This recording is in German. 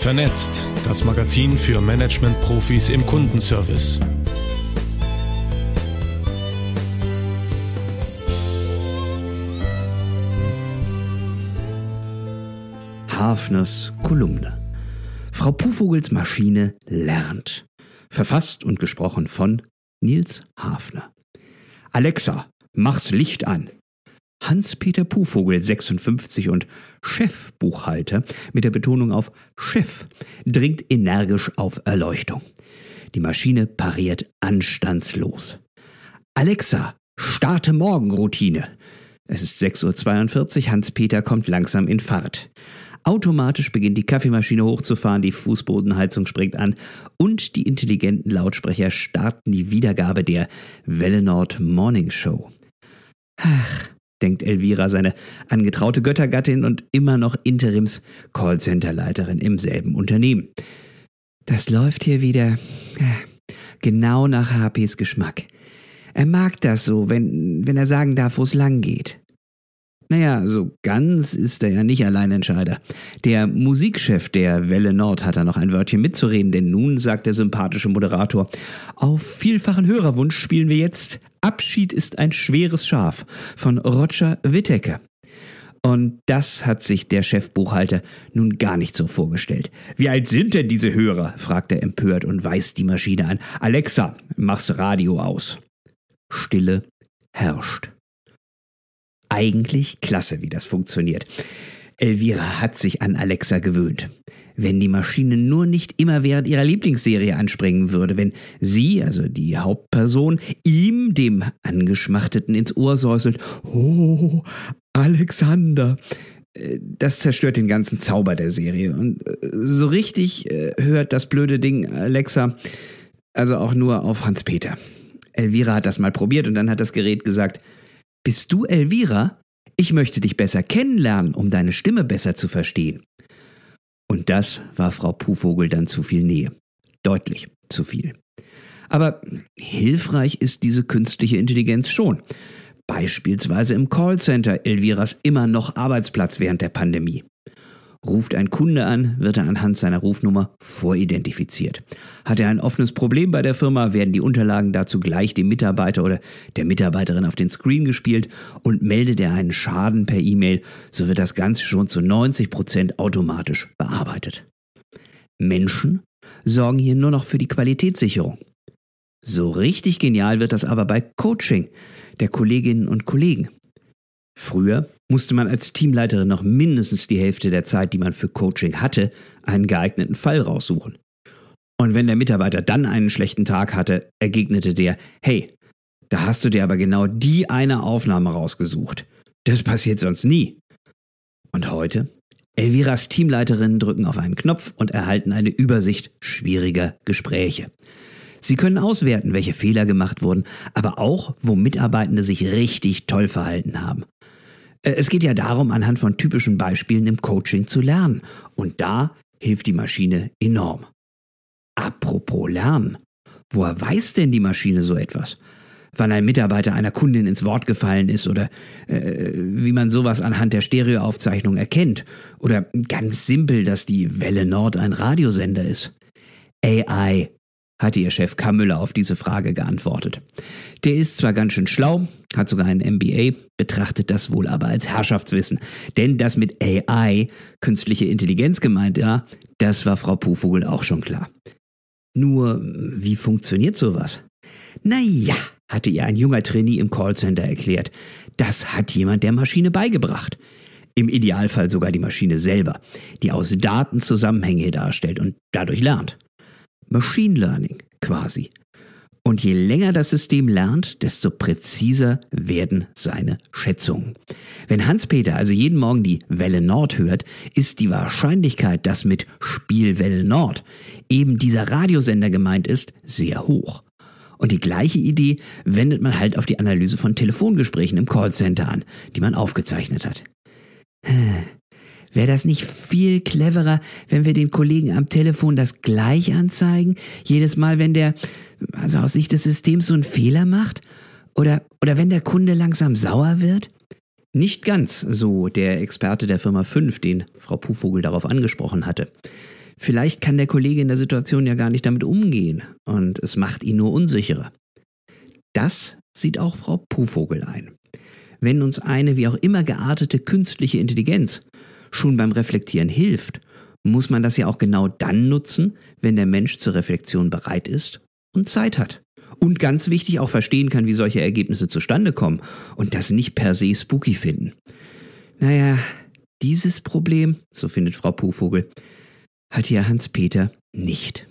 Vernetzt, das Magazin für Management-Profis im Kundenservice. Hafners Kolumne. Frau Pufvogels Maschine lernt. Verfasst und gesprochen von Nils Hafner. Alexa, mach's Licht an. Hans-Peter Pufvogel, 56 und Chefbuchhalter, mit der Betonung auf Chef, dringt energisch auf Erleuchtung. Die Maschine pariert anstandslos. Alexa, starte Morgenroutine. Es ist 6.42 Uhr, Hans-Peter kommt langsam in Fahrt. Automatisch beginnt die Kaffeemaschine hochzufahren, die Fußbodenheizung springt an und die intelligenten Lautsprecher starten die Wiedergabe der Welle Nord Morning Show. Ach, denkt Elvira, seine angetraute Göttergattin und immer noch Interims Callcenter-Leiterin im selben Unternehmen. Das läuft hier wieder äh, genau nach HPs Geschmack. Er mag das so, wenn, wenn er sagen darf, wo es lang geht. Naja, so ganz ist er ja nicht Alleinentscheider. Der Musikchef der Welle Nord hat da noch ein Wörtchen mitzureden, denn nun sagt der sympathische Moderator, auf vielfachen Hörerwunsch spielen wir jetzt Abschied ist ein schweres Schaf von Roger Whittaker. Und das hat sich der Chefbuchhalter nun gar nicht so vorgestellt. Wie alt sind denn diese Hörer? fragt er empört und weist die Maschine an. Alexa, mach's Radio aus. Stille herrscht. Eigentlich klasse, wie das funktioniert. Elvira hat sich an Alexa gewöhnt. Wenn die Maschine nur nicht immer während ihrer Lieblingsserie anspringen würde, wenn sie, also die Hauptperson, ihm, dem Angeschmachteten, ins Ohr säuselt, Oh, Alexander. Äh, das zerstört den ganzen Zauber der Serie. Und äh, so richtig äh, hört das blöde Ding Alexa also auch nur auf Hans-Peter. Elvira hat das mal probiert und dann hat das Gerät gesagt, bist du Elvira? Ich möchte dich besser kennenlernen, um deine Stimme besser zu verstehen. Und das war Frau Pufvogel dann zu viel Nähe. Deutlich zu viel. Aber hilfreich ist diese künstliche Intelligenz schon. Beispielsweise im Callcenter Elviras immer noch Arbeitsplatz während der Pandemie. Ruft ein Kunde an, wird er anhand seiner Rufnummer voridentifiziert. Hat er ein offenes Problem bei der Firma, werden die Unterlagen dazu gleich dem Mitarbeiter oder der Mitarbeiterin auf den Screen gespielt und meldet er einen Schaden per E-Mail, so wird das Ganze schon zu 90 Prozent automatisch bearbeitet. Menschen sorgen hier nur noch für die Qualitätssicherung. So richtig genial wird das aber bei Coaching der Kolleginnen und Kollegen. Früher musste man als Teamleiterin noch mindestens die Hälfte der Zeit, die man für Coaching hatte, einen geeigneten Fall raussuchen. Und wenn der Mitarbeiter dann einen schlechten Tag hatte, ergegnete der, hey, da hast du dir aber genau die eine Aufnahme rausgesucht. Das passiert sonst nie. Und heute? Elviras Teamleiterinnen drücken auf einen Knopf und erhalten eine Übersicht schwieriger Gespräche. Sie können auswerten, welche Fehler gemacht wurden, aber auch, wo Mitarbeitende sich richtig toll verhalten haben. Äh, es geht ja darum, anhand von typischen Beispielen im Coaching zu lernen. Und da hilft die Maschine enorm. Apropos Lernen. Woher weiß denn die Maschine so etwas? Wann ein Mitarbeiter einer Kundin ins Wort gefallen ist oder äh, wie man sowas anhand der Stereoaufzeichnung erkennt. Oder ganz simpel, dass die Welle Nord ein Radiosender ist. AI hatte ihr Chef K. Müller auf diese Frage geantwortet. Der ist zwar ganz schön schlau, hat sogar ein MBA, betrachtet das wohl aber als Herrschaftswissen. Denn das mit AI, künstliche Intelligenz gemeint, ja, das war Frau Pufvogel auch schon klar. Nur, wie funktioniert sowas? Naja, hatte ihr ein junger Trainee im Callcenter erklärt. Das hat jemand der Maschine beigebracht. Im Idealfall sogar die Maschine selber, die aus Daten Zusammenhänge darstellt und dadurch lernt. Machine Learning quasi. Und je länger das System lernt, desto präziser werden seine Schätzungen. Wenn Hans-Peter also jeden Morgen die Welle Nord hört, ist die Wahrscheinlichkeit, dass mit Spielwelle Nord eben dieser Radiosender gemeint ist, sehr hoch. Und die gleiche Idee wendet man halt auf die Analyse von Telefongesprächen im Callcenter an, die man aufgezeichnet hat. Wäre das nicht viel cleverer, wenn wir den Kollegen am Telefon das gleich anzeigen? Jedes Mal, wenn der, also aus Sicht des Systems so einen Fehler macht? Oder, oder wenn der Kunde langsam sauer wird? Nicht ganz, so der Experte der Firma 5, den Frau Pufvogel darauf angesprochen hatte. Vielleicht kann der Kollege in der Situation ja gar nicht damit umgehen und es macht ihn nur unsicherer. Das sieht auch Frau Puhvogel ein. Wenn uns eine wie auch immer geartete künstliche Intelligenz schon beim Reflektieren hilft, muss man das ja auch genau dann nutzen, wenn der Mensch zur Reflexion bereit ist und Zeit hat. Und ganz wichtig auch verstehen kann, wie solche Ergebnisse zustande kommen und das nicht per se spooky finden. Naja, dieses Problem, so findet Frau Puhvogel, hat hier Hans-Peter nicht.